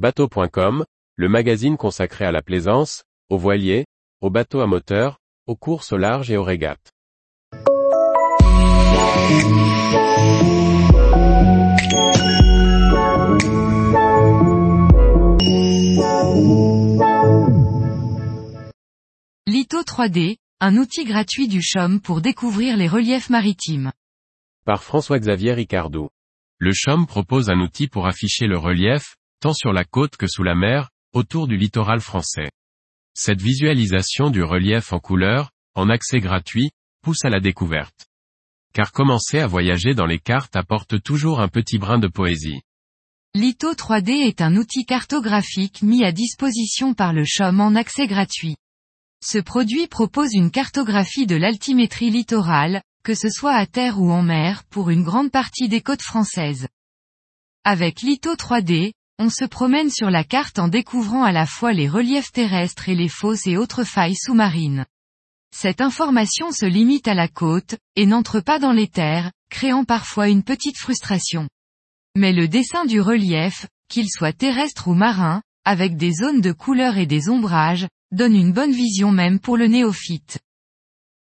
Bateau.com, le magazine consacré à la plaisance, aux voiliers, aux bateaux à moteur, aux courses au large et aux régates. Litho 3D, un outil gratuit du CHOM pour découvrir les reliefs maritimes. Par François-Xavier Ricardou. Le CHOM propose un outil pour afficher le relief, tant sur la côte que sous la mer, autour du littoral français. Cette visualisation du relief en couleur, en accès gratuit, pousse à la découverte. Car commencer à voyager dans les cartes apporte toujours un petit brin de poésie. Litho 3D est un outil cartographique mis à disposition par le CHOM en accès gratuit. Ce produit propose une cartographie de l'altimétrie littorale, que ce soit à terre ou en mer pour une grande partie des côtes françaises. Avec Litho 3D, on se promène sur la carte en découvrant à la fois les reliefs terrestres et les fosses et autres failles sous-marines. Cette information se limite à la côte, et n'entre pas dans les terres, créant parfois une petite frustration. Mais le dessin du relief, qu'il soit terrestre ou marin, avec des zones de couleur et des ombrages, donne une bonne vision même pour le néophyte.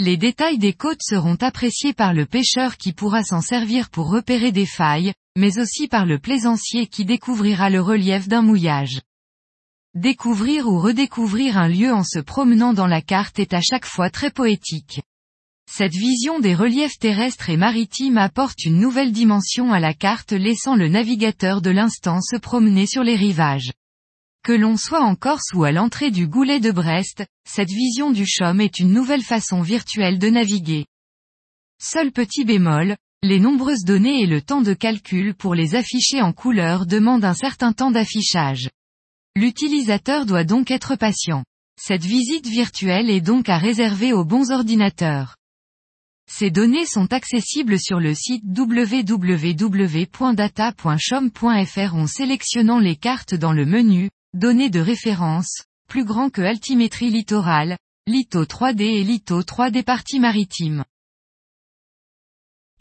Les détails des côtes seront appréciés par le pêcheur qui pourra s'en servir pour repérer des failles, mais aussi par le plaisancier qui découvrira le relief d'un mouillage. Découvrir ou redécouvrir un lieu en se promenant dans la carte est à chaque fois très poétique. Cette vision des reliefs terrestres et maritimes apporte une nouvelle dimension à la carte laissant le navigateur de l'instant se promener sur les rivages. Que l'on soit en Corse ou à l'entrée du Goulet de Brest, cette vision du CHOM est une nouvelle façon virtuelle de naviguer. Seul petit bémol, les nombreuses données et le temps de calcul pour les afficher en couleur demandent un certain temps d'affichage. L'utilisateur doit donc être patient. Cette visite virtuelle est donc à réserver aux bons ordinateurs. Ces données sont accessibles sur le site www.data.chom.fr en sélectionnant les cartes dans le menu Données de référence, plus grand que Altimétrie littorale, Litho 3D et Litho 3D parties maritimes.